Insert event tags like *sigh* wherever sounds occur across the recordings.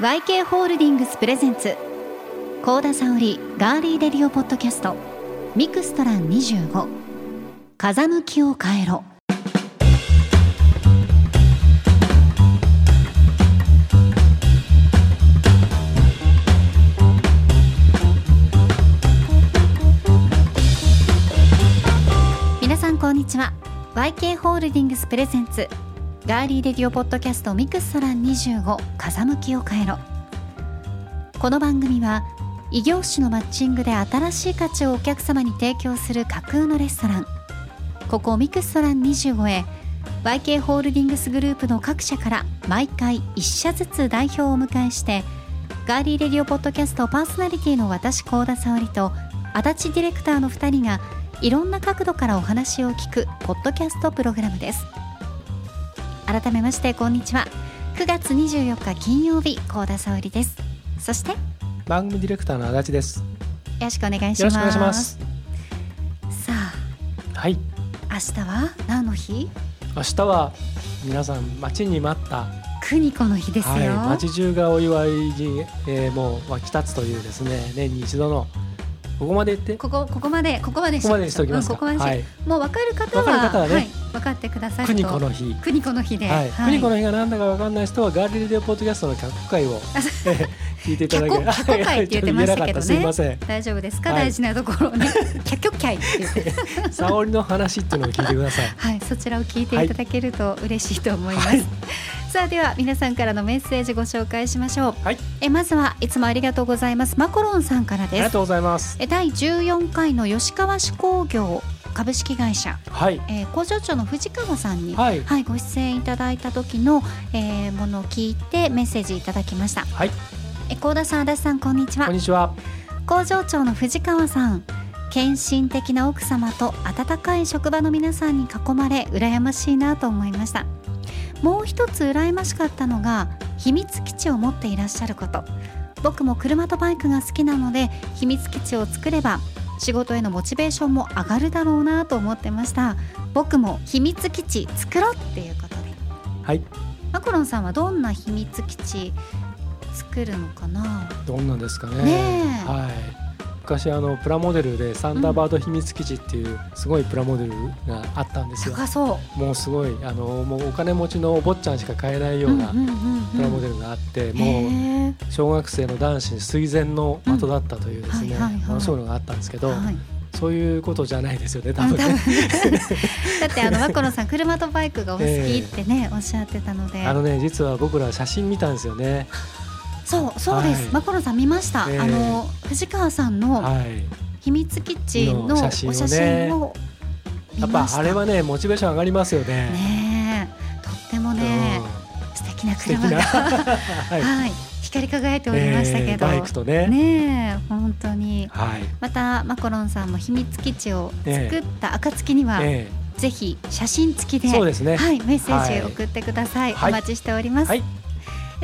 YK ホールディングスプレゼンツ。高田沙織ガーリーレディオポッドキャスト。ミクストラン25風向きを変えろ。皆さんこんにちは。YK ホールディングスプレゼンツ。ガーリーレディオポッドキャストミクストラン25風向きを変えろ。この番組は異業種のマッチングで新しい価値をお客様に提供する架空のレストラン。ここミクストラン25へ YK ホールディングスグループの各社から毎回1社ずつ代表をお迎えしてガーリーレディオポッドキャストパーソナリティの私高田沙織と足立ディレクターの2人がいろんな角度からお話を聞くポッドキャストプログラムです。改めましてこんにちは。9月24日金曜日高田沙織です。そしてよ番組ディレクターの足立です。ろしくお願いします。よろしくお願いします。さあはい、明日は何の日？明日は皆さん待ちに待った、邦子の日ですよ、はい、街中がお祝いに、えーもう沸き立つというですね、年に一度のここまで言って、ここここまでここまでここまでにしておきますか？うんはい、もう分かる方は分かる方はねはい、分かってくださると。国子の日。邦子の日で、はい、国子の日が何だかわかんない人はガーリーレポッドキャストの脚会を *laughs* 聞いていただけ。脚脚会って言ってましたけどね。大丈夫ですか、はい大事なところをね。キャッキョッキャイって言って沙織の話っていうのを聞いてください。はい、そちらを聞いていただけると嬉しいと思います。はい。さあでは皆さんからのメッセージご紹介しましょう。はい、えまずはいつもありがとうございます。マコロンさんからです。ありがとうございます。え第14回の吉川市工業株式会社、はい、えー工場長の藤川さんに、はい、はい、ご出演いただいた時の、えーものを聞いてメッセージいただきました。はい、え高田さん、足立さん、こんにちはこん。にちは。工場長の藤川さん献身的な奥様と温かい職場の皆さんに囲まれ羨ましいなと思いましたもう一つ羨ましかったのが秘密基地を持っていらっしゃること僕も車とバイクが好きなので秘密基地を作れば仕事へのモチベーションも上がるだろうなと思ってました。僕も秘密基地作ろうっていうことで。はい、マコロンさんはどんな秘密基地作るのかな？どんなんですかね。はい。昔あのプラモデルでサンダーバード秘密基地っていうすごいプラモデルがあったんですよ。高そう。もうすごいあのもうお金持ちのお坊ちゃんしか買えないようなプラモデルがあって、もへう小学生の男子垂涎の的だったというですね、うん。はいはいはい。ものがあったんですけど、ーはい。そういうことじゃないですよね多分。分。ね。*laughs* だってあのマコロンさん車とバイクがお好きってね、*laughs* おっしゃってたので。あのね実は僕ら写真見たんですよね。そうそうです、はい。マコロンさん見ました、ええ。あの藤川さんのはい。秘密基地ののお写真をやっぱあれはねモチベーション上がりますよね。ねえ。とってもね、素敵な車が。な。は、*laughs* はい。い。光り輝いておりましたけど、えーね。ねえ本当に。はい。またマコロンさんも秘密基地を作った暁には、えぜひ写真付きでそうですね。はい、メッセージはい。送ってください。はい。お待ちしております。はい。で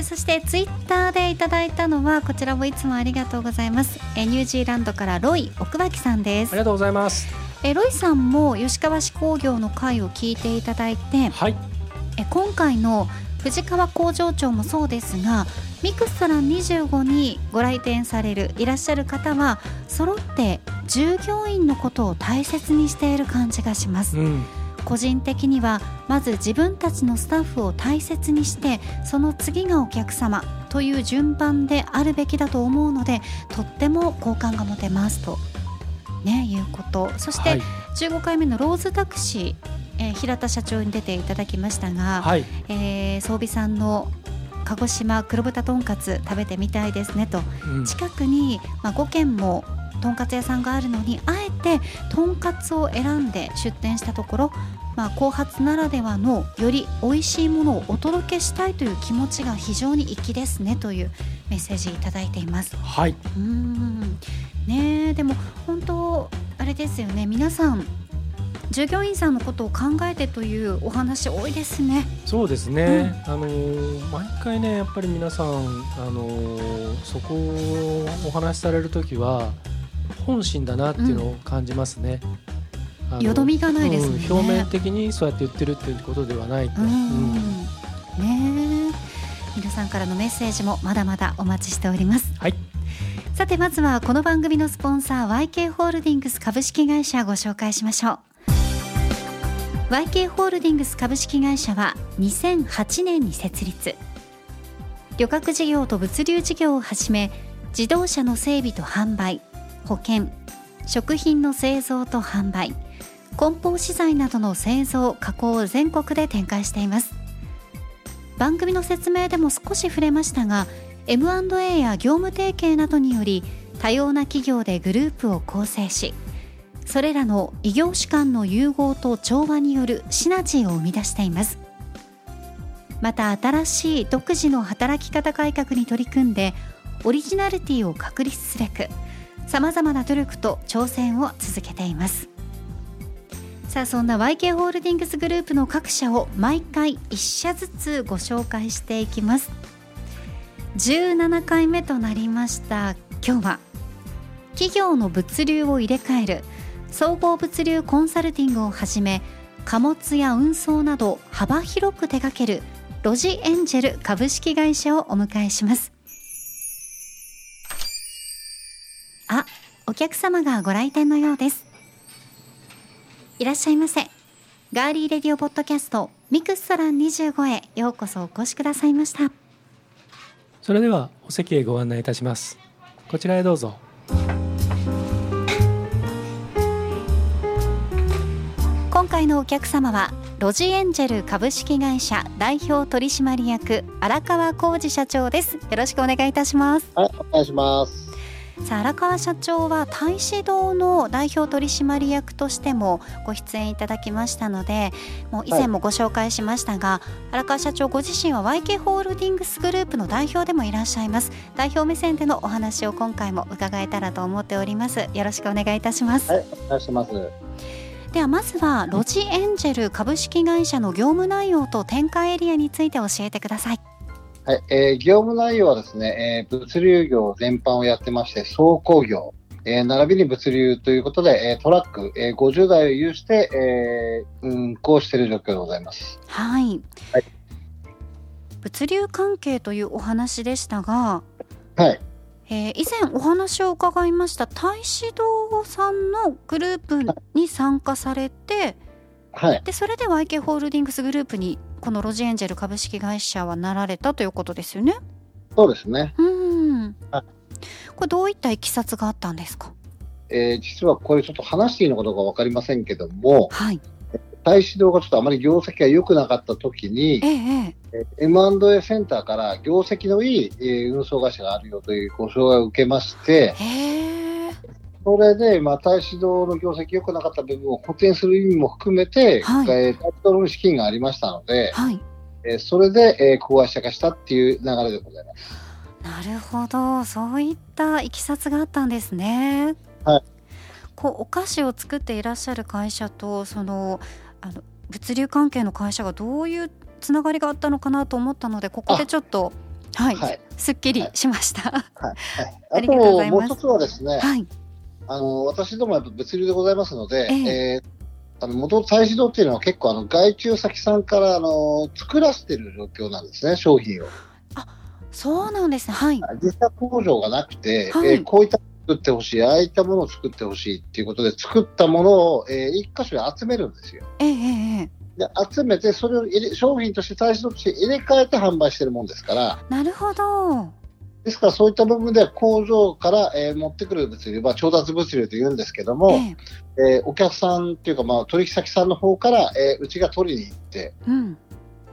そしてツイッターでいただいたのはこちらもいつもありがとうございます。えニュージーランドからロイ奥脇さんですあり。がとうございます。えロイさんも吉川市工業の会を聞いていただいて、はい。え今回の藤川工場長もそうですがミクストラン25にご来店されるいらっしゃる方は揃って従業員のことを大切にしている感じがします。うん。個人的にはまず自分たちのスタッフを大切にしてその次がお客様という順番であるべきだと思うのでとっても好感が持てますと、ね、いうことそして、はい。15回目のローズタクシー、えー平田社長に出ていただきましたが、はい。えー装備さんの鹿児島黒豚とんかつ食べてみたいですねとうん近くに、まあ、5軒もとんかつ屋さんがあるのにあえてとんかつを選んで出店したところ、まあ、後発ならではのより美味しいものをお届けしたいという気持ちが非常に粋ですねというメッセージいただいています。はい。うーんねえでも本当あれですよね皆さん従業員さんのことを考えてというお話多いですね。そうですね。あのー毎回ねやっぱり皆さんあのーそこをお話しされるときは本心だなっていうのを感じますね。あのよどみがないですね。うん表面的にそうやって言ってるっていうことではないと。ねえ。皆さんからのメッセージもまだまだお待ちしております。はい。さてまずはこの番組のスポンサー YK ホールディングス株式会社ご紹介しましょう。YK ホールディングス株式会社は2008年に設立旅客事業と物流事業をはじめ自動車の整備と販売保険食品の製造と販売梱包資材などの製造加工を全国で展開しています。番組の説明でも少し触れましたが M&A や業務提携などにより多様な企業でグループを構成しそれらの異業種間の融合と調和によるシナジーを生み出しています。また新しい独自の働き方改革に取り組んでオリジナリティを確立すべくさまざまな努力と挑戦を続けています。さあそんな YK ホールディングスグループの各社を毎回1社ずつご紹介していきます。17回目となりました。今日は企業の物流を入れ替える総合物流コンサルティングをはじめ貨物や運送など幅広く手掛けるロジエンジェル株式会社をお迎えします。あ、お客様がご来店のようです。いらっしゃいませ。ガーリーレディオポッドキャストミクストラン25へようこそお越しくださいました。それではお席へご案内いたします。こちらへどうぞ。今回のお客様はロジエンジェル株式会社代表取締役荒川浩二社長です。よろしくお願いいたします。はいお願いしますさあ荒川社長は太子堂の代表取締役としてもご出演いただきましたのでもう以前もご紹介しましたが、はい、荒川社長ご自身は YK ホールディングスグループの代表でもいらっしゃいます。代表目線でのお話を今回も伺えたらと思っております。よろしくお願いいたします。はいお願いします。ではまずはロジエンジェル株式会社の業務内容と展開エリアについて教えてくださいはい、えー、業務内容はですね、えー、物流業全般をやってまして、倉庫業、えー、並びに物流ということで、えー、トラック、えー、50台を有して、えー、運行している状況でございます。はい。はい、物流関係というお話でしたが、はい。えー、以前お話を伺いました太子堂さんのグループに参加されて、はい、でそれで YK ホールディングスグループにこのロジエンジェル株式会社はなられたということですよね？そうですね。うん。これどういったいきさつがあったんですか？えー、実はこれちょっと話していいのかどうかわかりませんけども、はい。大指導がちょっとあまり業績が良くなかった時に、えええ M&A センターから業績のいい、えー、運送会社があるよというご紹介を受けまして、それで、まあ、大使堂の業績良くなかった部分を補填する意味も含めて、はい、えー、大使堂の資金がありましたので、はい、えー、それで、えー、子会社化したっていう流れでございます。なるほど、そういったいきさつがあったんですね。はい。こうお菓子を作っていらっしゃる会社とそのあの物流関係の会社がどういうつながりがあったのかなと思ったのでここでちょっとはい、はい、すっきりしました。はい。はい、あと。もう一つはですね。はい。あの私どもやっぱ物流でございますので、えー、えー、あの元々再始動っていうのは結構あの外注先さんからあの作らせてる状況なんですね、商品を。あそうなんですね、はい。実際工場がなくて、はい、えー、こういった作ってほしい、ああいったものを作ってほしいっていうことで、作ったものを、えー、一箇所に集めるんですよ。ええで集めて、それを入れ商品として再始動として入れ替えて販売してるもんですから。なるほど。ですからそういった部分では工場から、えー、持ってくる物流、まあ、調達物流と言うんですけども、えー、えー、お客さんというか、まあ、取引先さんの方から、えー、うちが取りに行って、うん、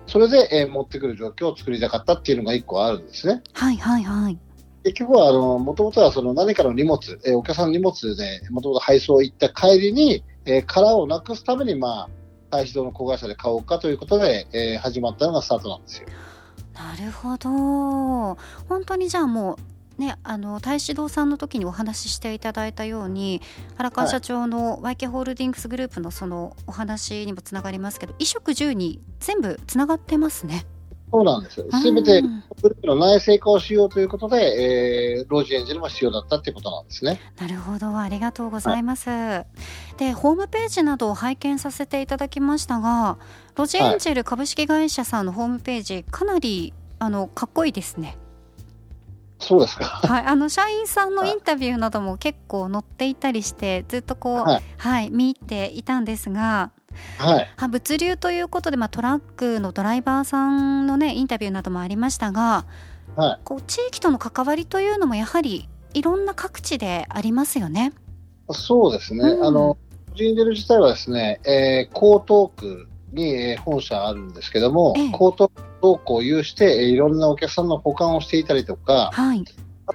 それで、えー、持ってくる状況を作りたかったっていうのが1個あるんですね。はいはいはい。結局は、あの、もともとはその何かの荷物、えー、お客さんの荷物で、もともと配送行った帰りに、えー、殻をなくすために、まあ、大使堂の子会社で買おうかということで、えー、始まったのがスタートなんですよ。なるほど本当にじゃあもうね、あの太子堂さんの時にお話ししていただいたように荒川社長の YK ホールディングスグループのそのお話にもつながりますけど衣食住に全部つながってますね。そうなんですよ。すべてグループの内製化をしようということで、えー、ロージエンジェルも必要だったっていうことなんですね。なるほど、ありがとうございます。はい、で、ホームページなどを拝見させていただきましたが、ロジエンジェル株式会社さんのホームページ、かなりあのかっこいいですね。そうですか。はい、あの社員さんのインタビューなども結構載っていたりしてずっとこう、はい、はい、見ていたんですが。はい、物流ということで、まあ、トラックのドライバーさんの、ね、インタビューなどもありましたが、はい、こう地域との関わりというのもやはりいろんな各地でありますよね。そうですね、うん、あのジンデル自体はですね、えー、江東区に本社あるんですけども、ええ、江東倉庫を有して、いろんなお客さんの保管をしていたりとか、はい、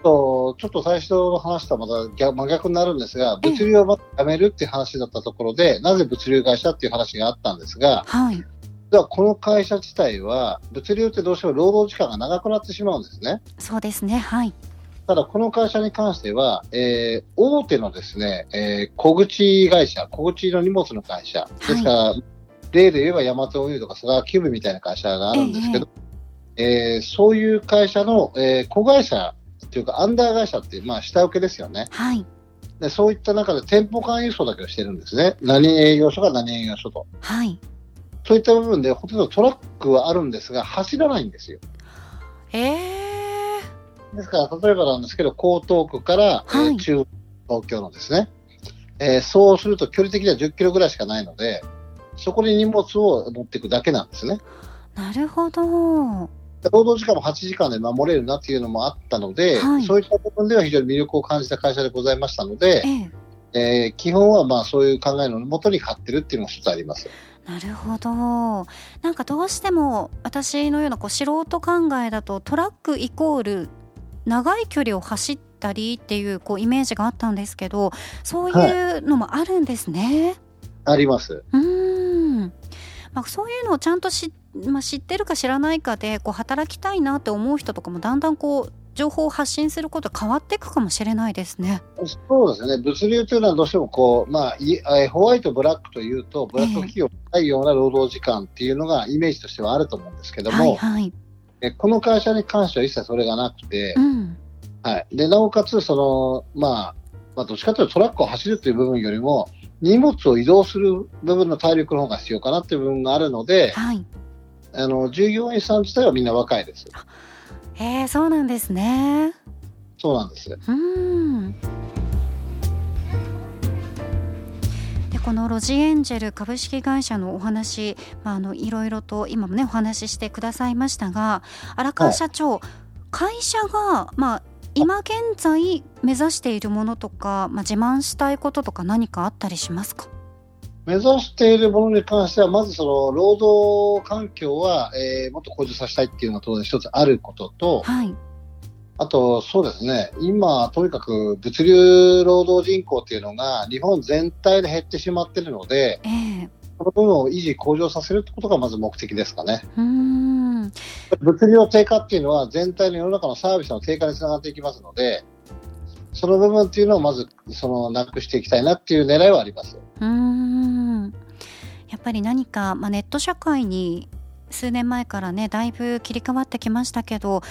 あと、ちょっと最初の話とはまた真逆になるんですが、物流をまやめるっていう話だったところで、なぜ物流会社っていう話があったんですが、はい、ではこの会社自体は、物流ってどうしても労働時間が長くなってしまうんですね。そうですね、はい。ただ、この会社に関しては、えー、大手のですね、えー、小口会社、小口の荷物の会社、ですから、はい、例で言えばヤマト運輸とか佐川急便みたいな会社があるんですけど、えー、えー、そういう会社の、えー、子会社というか、アンダー会社ってまあ、下請けですよね。はい。でそういった中で店舗間輸送だけをしてるんですね。何営業所が何営業所と。はい。そういった部分で、ほとんどトラックはあるんですが、走らないんですよ。ええー、ですから、例えばなんですけど、江東区から、はい、えー、中東京のですね、えー、そうすると距離的には10キロぐらいしかないので、そこに荷物を持っていくだけなんですね。なるほど。労働時間も8時間で守れるなっていうのもあったので、はい、そういった部分では非常に魅力を感じた会社でございましたので、えええー、基本はまあそういう考えのもとに買ってるっていうのが一つあります。なるほどなんかどうしても私のようなこう素人考えだとトラックイコール長い距離を走ったりっていうこうイメージがあったんですけどそういうのもあるんですね。はい、あります。うんまあ、そういうのをちゃんと知,、まあ、知ってるか知らないかでこう働きたいなって思う人とかもだんだんこう情報を発信すること変わっていくかもしれないですね。そうですね。物流というのはどうしてもこう、まあ、ホワイト、ブラックというと、ブラック企業ないような労働時間っていうのがイメージとしてはあると思うんですけども、はいはい、えこの会社に関しては一切それがなくて、うん、はい。で、なおかつ、その、まあ、まあ、どっちかというとトラックを走るという部分よりも、荷物を移動する部分の体力の方が必要かなっていう部分があるので、はい、あの従業員さん自体はみんな若いです。へえ、そうなんですね。そうなんです。うん。でこのロジエンジェル株式会社のお話、まあ、あのいろいろと今もねお話ししてくださいましたが荒川社長、はい、会社が、まあ、今現在目指しているものとか、まあ、自慢したいこととか何かあったりしますか？目指しているものに関しては、まずその労働環境は、えー、もっと向上させたいっていうのが当然一つあることと、はい、あと、そうですね、今、とにかく物流労働人口っていうのが日本全体で減ってしまっているので、えー、この部分を維持、向上させるってことがまず目的ですかね。うん物流の低下っていうのは全体の世の中のサービスの低下につながっていきますので、その部分っていうのをまずそのなくしていきたいなっていう狙いはあります。うんやっぱり何か、まあ、ネット社会に数年前からねだいぶ切り替わってきましたけど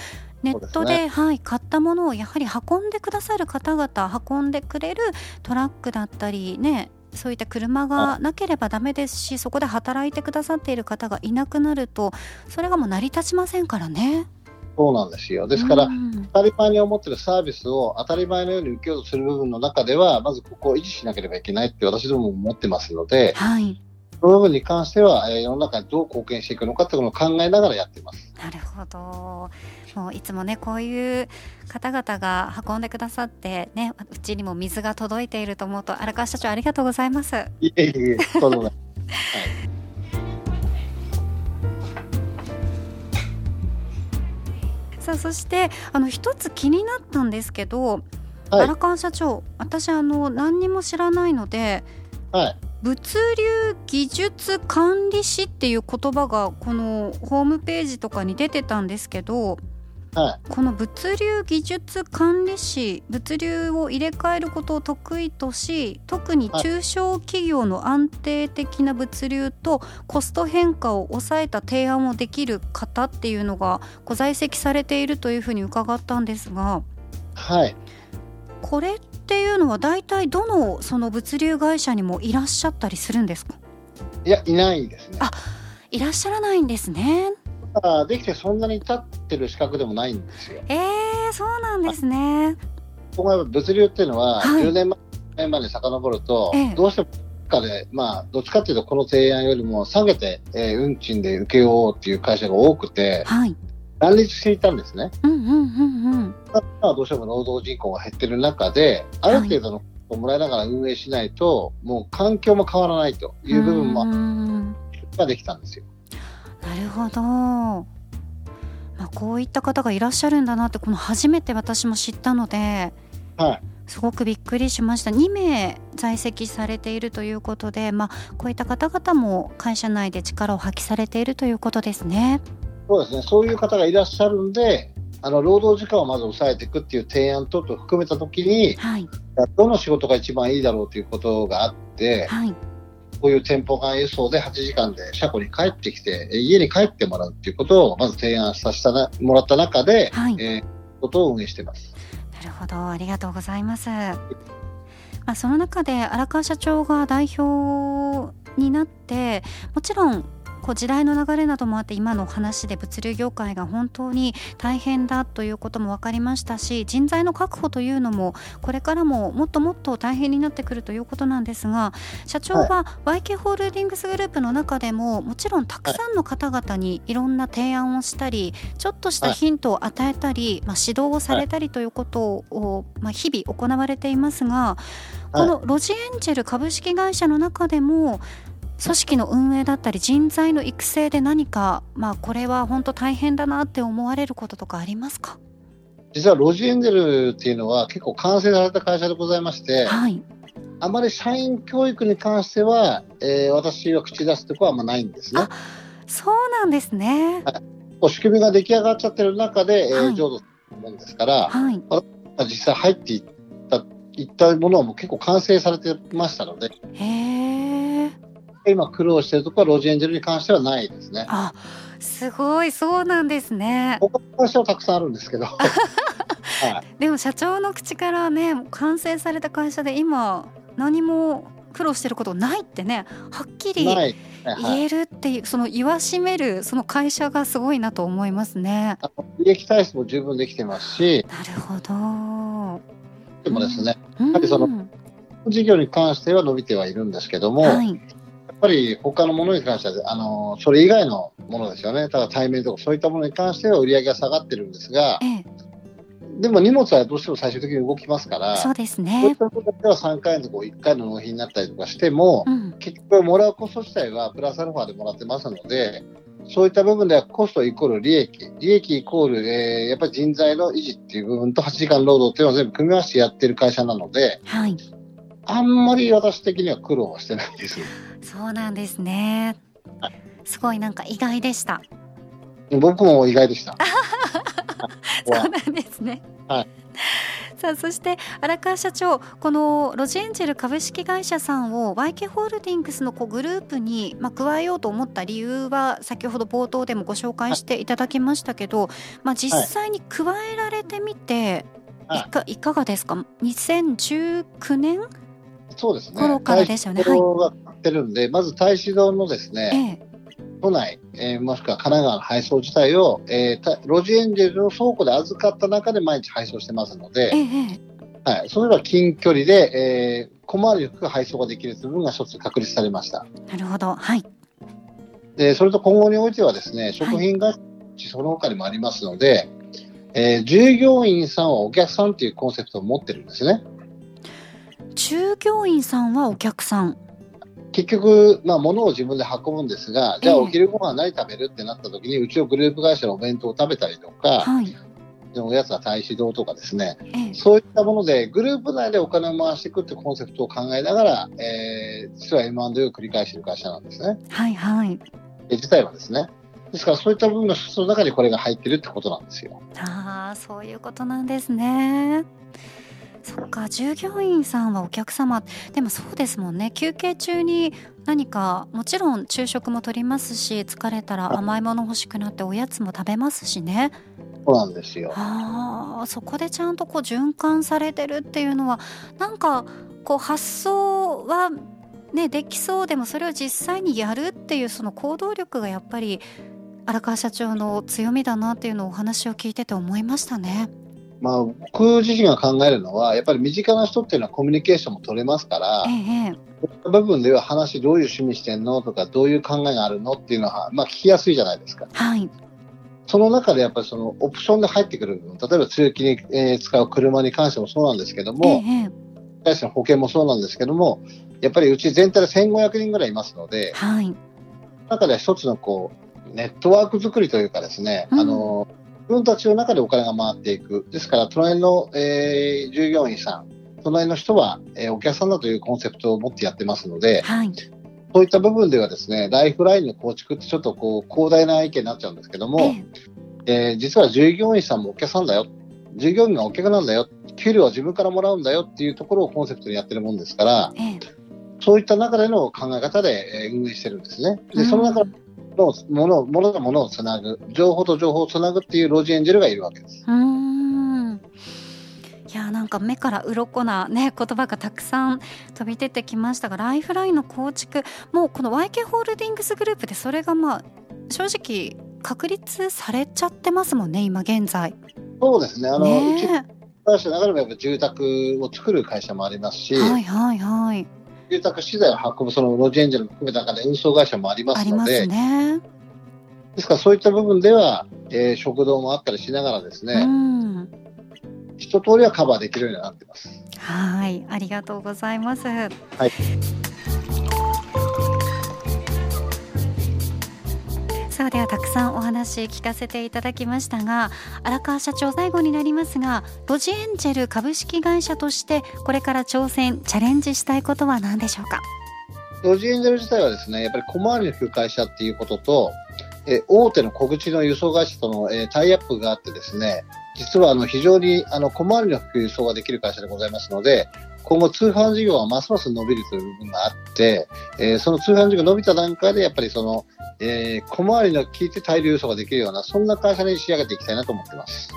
ネットで、ね、はい、買ったものをやはり運んでくださる方々運んでくれるトラックだったりねそういった車がなければだめですしそこで働いてくださっている方がいなくなるとそれがもう成り立ちませんからね。そうなんですよ。ですから、当たり前に思っているサービスを当たり前のように受けようとする部分の中では、まずここを維持しなければいけないって私どもも思ってますので、はい、その部分に関しては、えー、世の中にどう貢献していくのかというのを考えながらやってます。なるほど。もういつもね、こういう方々が運んでくださって、ね、うちにも水が届いていると思うと、荒川社長ありがとうございます。いえいえ、とんでもない。*laughs* はいさあそしてあの一つ気になったんですけど、はい、荒川社長私あの何にも知らないので、はい、物流技術管理士っていう言葉がこのホームページとかに出てたんですけど、はい、この物流技術管理士物流を入れ替えることを得意とし特に中小企業の安定的な物流とコスト変化を抑えた提案をできる方っていうのがご在籍されているというふうに伺ったんですが、はい、これっていうのは大体どのその物流会社にもいらっしゃったりするんですか？いやいないですね。あいらっしゃらないんですね。ができてそんなに経ってる資格でもないんですよ。えー、そうなんですね。ここ物流っていうのは、10年前まで遡ると、ええどうしてもかで、まあ、どっちかっていうと、この提案よりも下げて、えー運賃で請け負おうっていう会社が多くて、はい。乱立していたんですね。うんうんうんうん。まあ、どうしても労働人口が減ってる中で、ある程度のをもらいながら運営しないと、もう環境も変わらないという部分もうんができたんですよ。なるほど。まあ、こういった方がいらっしゃるんだなってこの初めて私も知ったのではい。すごくびっくりしました2名在籍されているということで、まあ、こういった方々も会社内で力を発揮されているということですね。そうですね。そういう方がいらっしゃるんで、あの、労働時間をまず抑えていくっていう提案等々含めたときに、はい、どの仕事が一番いいだろうということがあって、はい、こういう店舗間輸送で8時間で車庫に帰ってきて、え家に帰ってもらうっていうことをまず提案させたなもらった中で、はいえーことを運営しています。なるほどありがとうございます。まあ、その中で荒川社長が代表になってもちろんこう時代の流れなどもあって今の話で物流業界が本当に大変だということも分かりましたし人材の確保というのもこれからももっともっと大変になってくるということなんですが社長は YK ホールディングスグループの中でももちろんたくさんの方々にい。ろんな提案をしたりちょっとしたヒントを与えたり、まあ、指導をされたりということを、まあ、日々行われていますがこのロジエンジェル株式会社の中でも組織の運営だったり人材の育成で何か、まあ、これは本当大変だなって思われることとかありますか？実はロジエンジェルっていうのは結構完成された会社でございまして、はい。あまり社員教育に関しては、えー私は口出すところはあんまないんですね。そうなんですね。こう仕組みが出来上がっちゃってる中で、えーはい。浄土するもんですから、はい。まあ実際入っていったいったものはもう結構完成されてましたので、へえ今苦労しているところはロジエンジェルに関してはないですね。あすごいそうなんですね。他の会社はたくさんあるんですけど、*laughs* はい、でも社長の口からね完成された会社で今何も苦労してることないってねはっきり言えるっていうその言わしめるその会社がすごいなと思いますね。利益体質も十分できてますし、なるほど。でもですね、うん、ぱりその事業に関しては伸びてはいるんですけども、はい、ぱり他のものに関しては、あのそれ以外のものですよね、ただ対面とかそういったものに関しては売り上げが下がってるんですが、えでも荷物はどうしても最終的に動きますから、え、そうですそういっね。たことでは3回の1回の納品になったりとかしても、うん、結局もらうコスト自体はプラスアルファでもらってますので、そういった部分ではコストイコール利益、利益イコール、えーやっぱり人材の維持っていう部分と8時間労働っていうのを全部組み合わせてやってる会社なので、はい、あんまり私的には苦労はしてないです。そうなんですねは。すごいなんか意外でした。僕も意外でした。*laughs* そうなんですね。はい。さあそして荒川社長このロジエンジェル株式会社さんを YK ホールディングスのこうグループに、まあ、加えようと思った理由は先ほど冒頭でもご紹介していただきましたけど、まあ、実際に加えられてみて、はいいかいかがですか？2019年、そうですね。頃からですよね大使堂が買ってるんで、まず大使堂のですね、ええ。都内、えーもしくは神奈川の配送自体を、えーたロジエンジェルの倉庫で預かった中で毎日配送してますので、えはい、それは近距離で、えー、小回りよく配送ができるという部分が一つ確立されました。なるほど。はい。で、それと今後においてはですね、食品会社、その他にもありますので、えー従業員さんはお客さんというコンセプトを持ってるんですね。従業員さんはお客さん結局、まあ、物を自分で運ぶんですが、じゃあええお昼ご飯何食べるってなった時に、うちのグループ会社のお弁当を食べたりとか、はい、おやつは大使堂とかですね、ええそういったもので、グループ内でお金を回していくってコンセプトを考えながら、えー実は M&A を繰り返している会社なんですね。はいはいえ自体はですね。ですから、そういった部分の一つの中にこれが入ってるってことなんですよ。ああそういうことなんですね。そっか従業員さんはお客様でもそうですもんね休憩中に何かもちろん昼食も取りますし疲れたら甘いもの欲しくなっておやつも食べますしねそうなんですよ。あーそこでちゃんとこう循環されてるっていうのはなんかこう発想はねできそうでもそれを実際にやるっていうその行動力がやっぱり荒川社長の強みだなっていうのをお話を聞いてて思いましたね。まあ、僕自身が考えるのは、やっぱり身近な人っていうのはコミュニケーションも取れますから、ええ、部分では話、どういう趣味してんの？とか、どういう考えがあるの？っていうのは、まあ、聞きやすいじゃないですか。はい。その中でやっぱりそのオプションで入ってくる部分、例えば通勤に、えー、使う車に関してもそうなんですけども、ええ、の保険もそうなんですけども、やっぱりうち全体で1500人ぐらいいますので、はい、中では一つのこうネットワーク作りというかですね、うん、あの自分たちの中でお金が回っていく。ですから、隣の、えー、従業員さん、隣の人は、えー、お客さんだというコンセプトを持ってやってますので、はい、そういった部分ではですね、ライフラインの構築ってちょっとこう広大な意見になっちゃうんですけども、ええー、実は従業員さんもお客さんだよ。従業員がお客なんだよ。給料は自分からもらうんだよっていうところをコンセプトにやってるもんですから、えそういった中での考え方で運営してるんですね。で、その中のもの、ものとものをつなぐ、情報と情報をつなぐっていうロジエンジェルがいるわけです。うん。いやなんか目から鱗な、ね、言葉がたくさん飛び出てきましたがライフラインの構築もうこの YK ホールディングスグループでそれがまあ正直確立されちゃってますもんね今現在。そうですね。あの、ね、うち会社の中でもやっぱ住宅を作る会社もありますし、はいはいはい、住宅資材を運ぶそのロジエンジェルも含めた中で運送会社もありますので、ね、ですからそういった部分では、えー、食堂もあったりしながらですね、うん、一通りはカバーできるようになってます。はい、ありがとうございます。はい。ではたくさんお話聞かせていただきましたが荒川社長最後になりますがロジエンジェル株式会社としてこれから挑戦チャレンジしたいことは何でしょうか？ロジエンジェル自体はですねやっぱり小回りの利く会社っていうこととえ大手の小口の輸送会社との、えタイアップがあってですね実はあの非常にあの小回りの利く輸送ができる会社でございますので今後通販事業はますます伸びるという部分があって、えー、その通販事業が伸びた段階でやっぱりそのえー、小回りの効いて大量輸送ができるような、そんな会社に仕上げていきたいなと思ってます。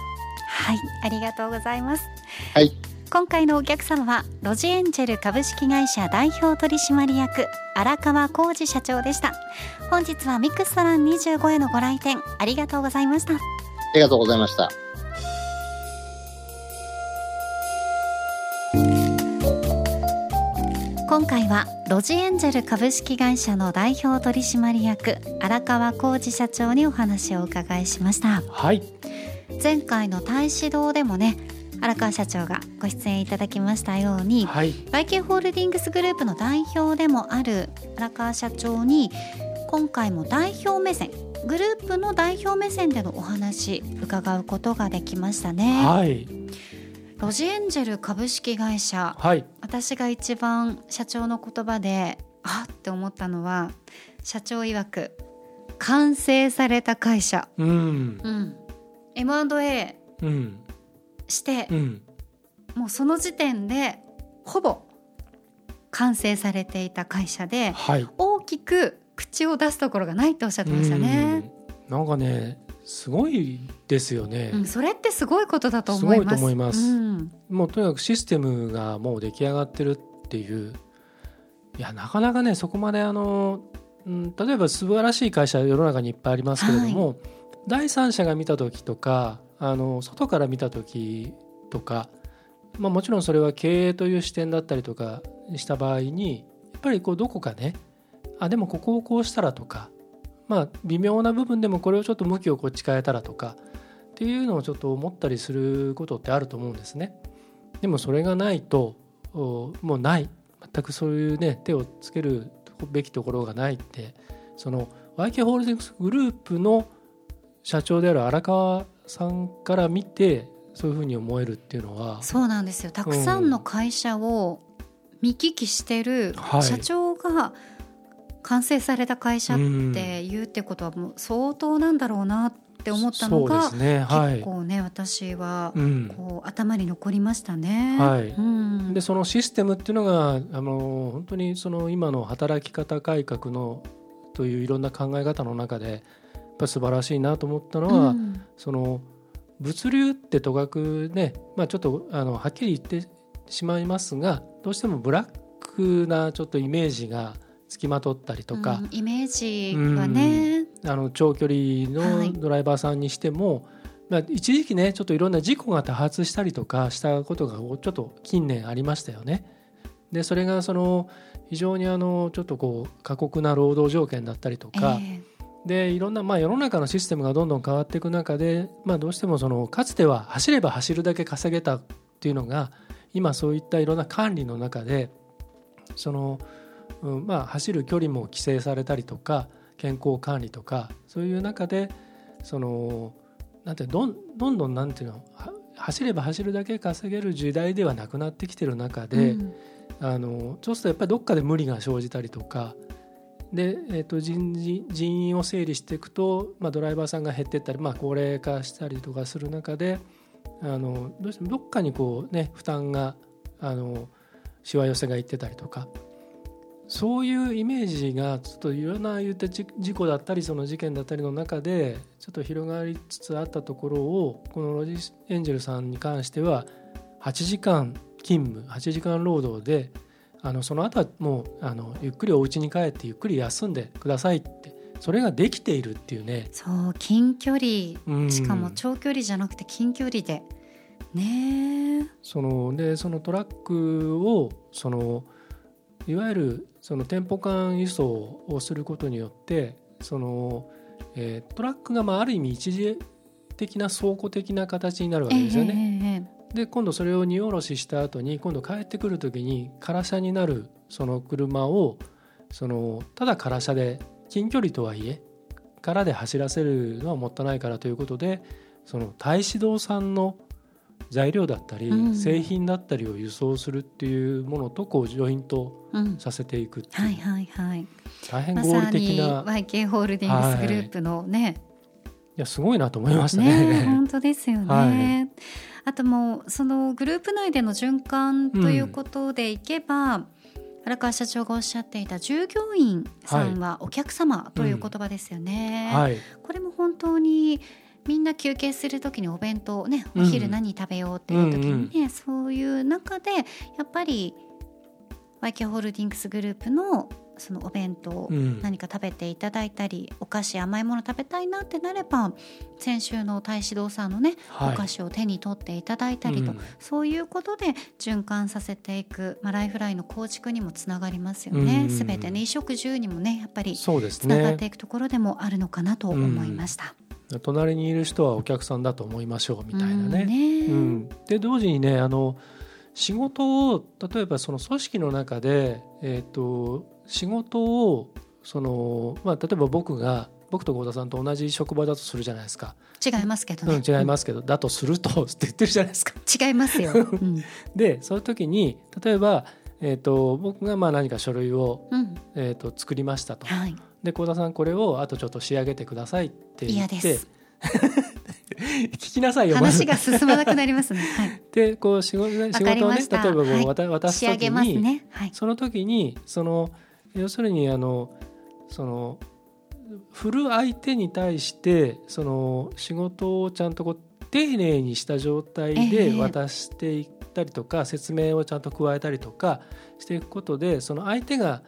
はい、ありがとうございます。はい。今回のお客様はロジエンジェル株式会社代表取締役荒川浩二社長でした本日はミクストラン25へのご来店ありがとうございましたありがとうございました今回はロジエンジェル株式会社の代表取締役荒川浩二社長にお話をお伺いしました。はい。前回の大使堂でもね荒川社長がご出演いただきましたように、はい、YK ホールディングスグループの代表でもある荒川社長に今回も代表目線グループの代表目線でのお話伺うことができましたね。はいロジエンジェル株式会社、はい、私が一番社長の言葉であって思ったのは社長曰く完成された会社、うん。うん、M&A して、うん、もうその時点でほぼ完成されていた会社で、はい、大きく口を出すところがないっておっしゃってましたね。なんかねすごいですよね、うん、それってすごいことだと思います。すごいと思います。うん、もうとにかくシステムがもう出来上がってるっていういやなかなかねそこまであの、うん、例えば素晴らしい会社世の中にいっぱいありますけれども、はい、第三者が見た時とかあの外から見た時とか、まあ、もちろんそれは経営という視点だったりとかした場合にやっぱりこうどこかねあでもここをこうしたらとかまあ微妙な部分でもこれをちょっと向きをこっち変えたらとかっていうのをちょっと思ったりすることってあると思うんですね。でもそれがないともうない。全くそういうね手をつけるべきところがないってその YK ホールディングスグループの社長である荒川さんから見てそういうふうに思えるっていうのはそうなんですよ。たくさんの会社を見聞きしてる社長が完成された会社って言うってことはもう相当なんだろうなって思ったのが、ね。はい、結構ね私はこう、頭に残りましたね。はい。うん、でそのシステムっていうのがあの本当にその今の働き方改革のといういろんな考え方の中でやっぱ素晴らしいなと思ったのは、うん、その物流ってとかくね、まあ、ちょっとあのはっきり言ってしまいますがどうしてもブラックなちょっとイメージが付きまとったりとか、イメージはね、あの長距離のドライバーさんにしても、まあ、一時期ねちょっといろんな事故が多発したりとかしたことがちょっと近年ありましたよね。でそれがその非常にあのちょっとこう過酷な労働条件だったりとか、えー、でいろんな、まあ、世の中のシステムがどんどん変わっていく中で、まあ、どうしてもそのかつては走れば走るだけ稼げたっていうのが今そういったいろんな管理の中でその、うんまあ、走る距離も規制されたりとか健康管理とかそういう中でそのなんてどんどんどんなんていうの走れば走るだけ稼げる時代ではなくなってきてる中で、うん、あのそうするとやっぱりどっかで無理が生じたりとかで、えー、と人人員を整理していくと、まあ、ドライバーさんが減っていったり、まあ、高齢化したりとかする中であのどうしてもどっかにこう、ね、負担があのしわ寄せがいってたりとかそういうイメージがちょっといろんな言って事故だったりその事件だったりの中でちょっと広がりつつあったところをこのロジエンジェルさんに関しては8時間勤務8時間労働であのその後はもうあのゆっくりお家に帰ってゆっくり休んでくださいってそれができているっていうね。そう近距離、しかも長距離じゃなくて近距離で。ねそのでそのトラックをそのいわゆるその店舗間輸送をすることによってその、えー、トラックがまあある意味一時的な倉庫的な形になるわけですよね。えー、で今度それを荷下ろしした後に今度帰ってくる時に空車になるその車をそのただ空車で近距離とはいえ空で走らせるのはもったいないからということでその太子堂さんの材料だったり、うん、製品だったりを輸送するっていうものとこうジョイントさせていくっていう、うん、はいはいはい。大変合理的な、ま、YK ホールディングスグループのね、はい、いやすごいなと思いましたね。ね本当ですよね、はい、あともうそのグループ内での循環ということでいけば、うん荒川社長がおっしゃっていた従業員さんはお客様という言葉ですよね。はい、これも本当にみんな休憩する時にお弁当ねお昼何食べようっていう時にね、うんうん、そういう中でやっぱりワイキャホールディングスグループのそのお弁当、何か食べていただいたりお菓子甘いもの食べたいなってなれば先週の太子堂さんのね、はい、お菓子を手に取っていただいたりと、うん、そういうことで循環させていく、まあ、ライフラインの構築にもつながりますよね、す、う、べ、ん、てね衣食住にもねやっぱりつながっていくところでもあるのかなと思いました。隣にいる人はお客さんだと思いましょうみたいなね。ね。うん、で同時にねあの仕事を例えばその組織の中で、えーと、仕事をその、まあ、例えば僕が僕と合田さんと同じ職場だとするじゃないですか。違いますけどね、うん、違いますけど、だとするとって言ってるじゃないですか。違いますよ、*laughs* うん、でそういう時に例えば、えーと、僕がまあ何か書類を、うん、えーと、作りましたと、はい、で幸田さんこれをあとちょっと仕上げてくださいって言って。*laughs* 聞きなさいよ話が進まなくなりますね。*laughs* はい、でこう仕事仕事をね例えばこう、はい、渡す時に、ね。はい、その時にその要するにあのその振る相手に対してその仕事をちゃんとこう丁寧にした状態で渡していったりとか、えー、説明をちゃんと加えたりとかしていくことでその相手が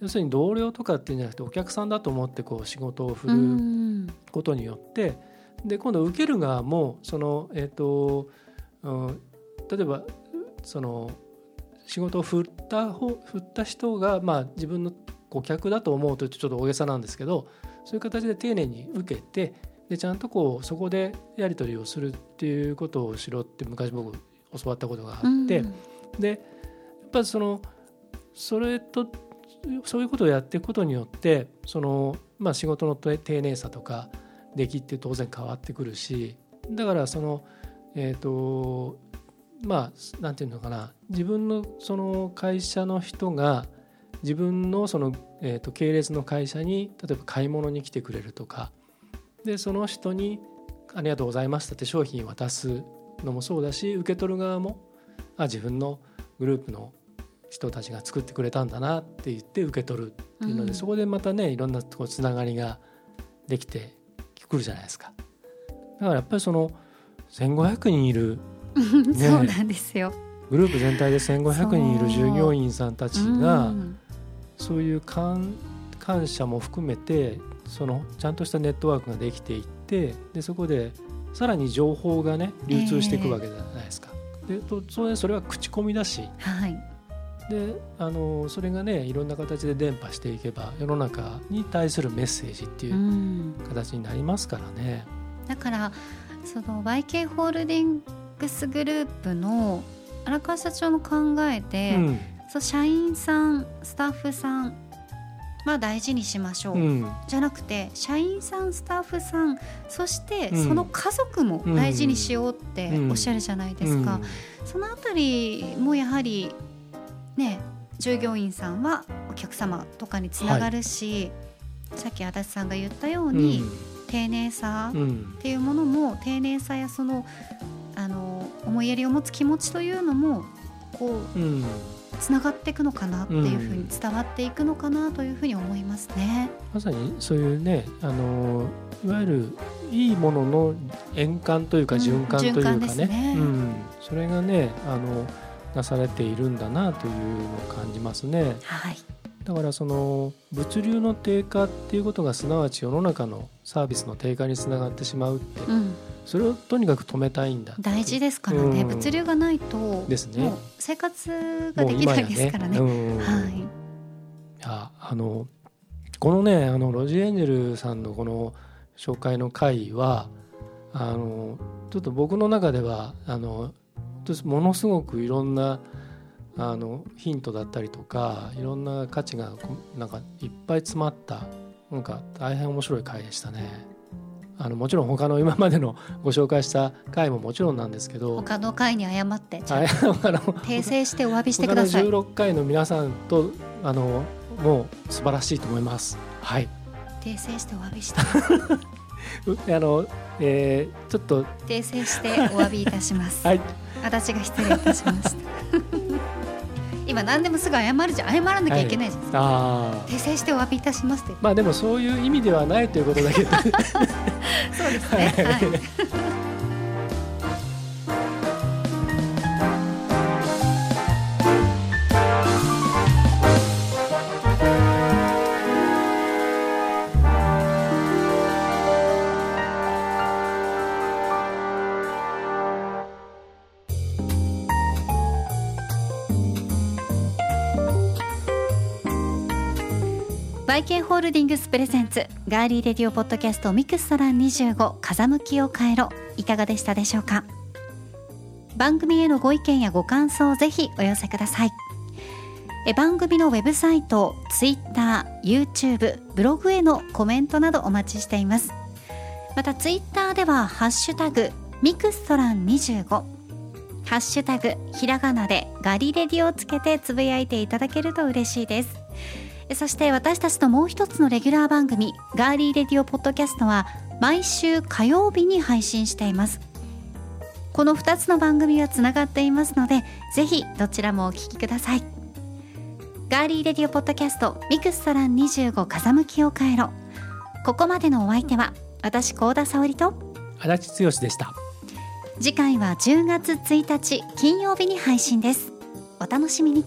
要するに同僚とかっていうんじゃなくてお客さんだと思ってこう仕事を振ることによってで今度受ける側もその、えーとうん、例えばその仕事を振った振った人が、まあ、自分の顧客だと思うとちょっと大げさなんですけどそういう形で丁寧に受けてでちゃんとこうそこでやり取りをするっていうことをしろって昔僕教わったことがあって、でやっぱりそのそれとそういうことをやっていくことによってその、まあ、仕事の丁寧さとか出来って当然変わってくるしだからそのえっ、ー、とまあなんていうのかな自分のその会社の人が自分のその、えー、と系列の会社に例えば買い物に来てくれるとかでその人に「ありがとうございました」って商品渡すのもそうだし受け取る側もあ自分のグループの人たちが作ってくれたんだなって言って受け取るっていうので、うん、そこでまたねいろんなこうつながりができてくるじゃないですか。だからやっぱりその1,500人いる、*laughs* ね、そうなんですよ。グループ全体で1,500人いる従業員さんたちがそういう感感謝も含めてそのちゃんとしたネットワークができていってでそこでさらに情報がね流通していくわけじゃないですか。えー、でとそれそれは口コミだし、はい、であのそれがねいろんな形で伝播していけば世の中に対するメッセージっていう形になりますからね。だからその YK ホールディングスグループの荒川社長の考えて、うん、そう社員さんスタッフさんまあ大事にしましょう、うん、じゃなくて社員さんスタッフさんそしてその家族も大事にしようっておっしゃるじゃないですか、そのあたりもやはりね従業員さんはお客様とかにつながるし、はい、さっき足立さんが言ったように、丁寧さっていうものも、丁寧さやそのあの思いやりを持つ気持ちというのもこう、うん、つながっていくのかなっていうふうに伝わっていくのかなというふうに思いますね。まさにそういうねあのいわゆるいいものの円環というか循環というかね。うんね。うん、それがねあのなされているんだなというのを感じますね。はい。だからその物流の低下っていうことがすなわち世の中のサービスの低下につながってしまうって、うん、それをとにかく止めたいんだ大事ですからね、うん、物流がないとですね。生活ができないですからね。ね。うん、はい、いやあのこのねあのロジエンジェルさんのこの紹介の回はあのちょっと僕の中ではあのものすごくいろんなあのヒントだったりとかいろんな価値がなんかいっぱい詰まったなんか大変面白い回でしたね。あのもちろん他の今までのご紹介した回ももちろんなんですけど他の回に謝って訂正してお詫びしてください。他の16回の皆さんとあのもう素晴らしいと思います。はい。訂正してお詫びして。*laughs* あの、えー、ちょっと訂正してお詫びいたします。はい私が失礼いたしました。*laughs* 今何でもすぐ謝るじゃ謝らなきゃいけないじゃないですか、はい、訂正してお詫びいたしますって。まあでもそういう意味ではないということだけ *laughs* そうですね。はいYK ホールディングスプレゼンツガーリーレディオポッドキャストミクストラン25風向きを変えろ。いかがでしたでしょうか？番組へのご意見やご感想をぜひお寄せください。え番組のウェブサイト、ツイッター、YouTube、ブログへのコメントなどお待ちしています。またツイッターではハッシュタグミクストラン25ハッシュタグひらがなでガリレディをつけてつぶやいていただけると嬉しいです。そして私たちのもう一つのレギュラー番組ガーリーレディオポッドキャストは毎週火曜日に配信しています。この2つの番組はつながっていますのでぜひどちらもお聞きください。ガーリーレディオポッドキャストミクストラン25風向きを変えろ。ここまでのお相手は私高田沙織と足立剛でした。次回は10月1日金曜日に配信です。お楽しみに